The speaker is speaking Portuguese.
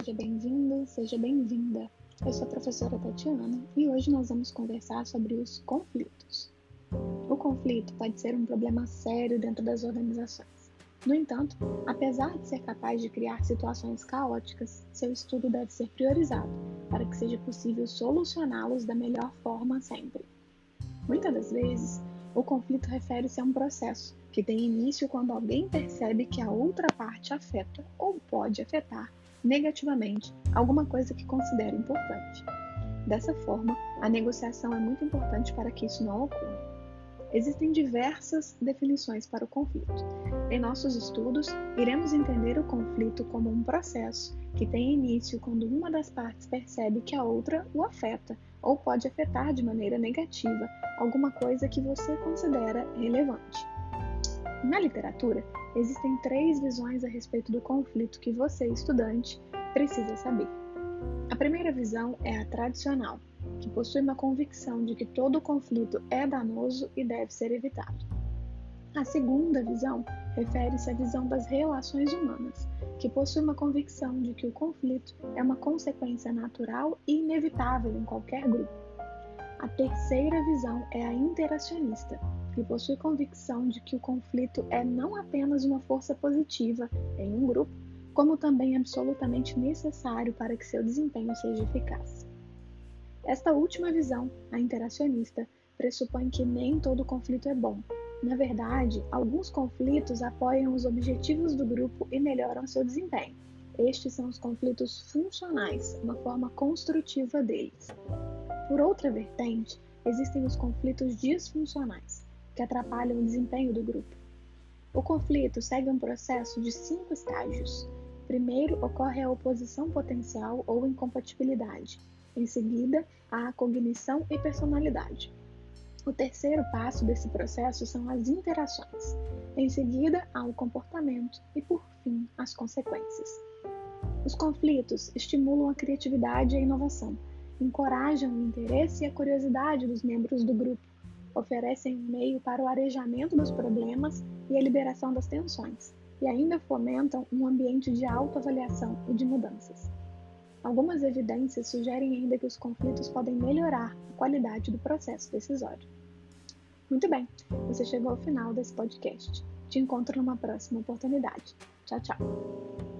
Seja bem-vindo, seja bem-vinda. Eu sou a professora Tatiana e hoje nós vamos conversar sobre os conflitos. O conflito pode ser um problema sério dentro das organizações. No entanto, apesar de ser capaz de criar situações caóticas, seu estudo deve ser priorizado para que seja possível solucioná-los da melhor forma sempre. Muitas das vezes, o conflito refere-se a um processo que tem início quando alguém percebe que a outra parte afeta ou pode afetar negativamente alguma coisa que considera importante. Dessa forma, a negociação é muito importante para que isso não ocorra. Existem diversas definições para o conflito. Em nossos estudos, iremos entender o conflito como um processo que tem início quando uma das partes percebe que a outra o afeta ou pode afetar de maneira negativa alguma coisa que você considera relevante. Na literatura, existem três visões a respeito do conflito que você, estudante, precisa saber. A primeira visão é a tradicional, que possui uma convicção de que todo conflito é danoso e deve ser evitado. A segunda visão refere-se à visão das relações humanas, que possui uma convicção de que o conflito é uma consequência natural e inevitável em qualquer grupo. A terceira visão é a interacionista, que possui convicção de que o conflito é não apenas uma força positiva em um grupo, como também absolutamente necessário para que seu desempenho seja eficaz. Esta última visão, a interacionista, pressupõe que nem todo conflito é bom. Na verdade, alguns conflitos apoiam os objetivos do grupo e melhoram seu desempenho. Estes são os conflitos funcionais, uma forma construtiva deles. Por outra vertente, existem os conflitos disfuncionais, que atrapalham o desempenho do grupo. O conflito segue um processo de cinco estágios. Primeiro ocorre a oposição potencial ou incompatibilidade. Em seguida, a cognição e personalidade. O terceiro passo desse processo são as interações. Em seguida, há o comportamento e, por fim, as consequências. Os conflitos estimulam a criatividade e a inovação, encorajam o interesse e a curiosidade dos membros do grupo oferecem um meio para o arejamento dos problemas e a liberação das tensões, e ainda fomentam um ambiente de autoavaliação e de mudanças. Algumas evidências sugerem ainda que os conflitos podem melhorar a qualidade do processo decisório. Muito bem, você chegou ao final desse podcast. Te encontro numa próxima oportunidade. Tchau, tchau.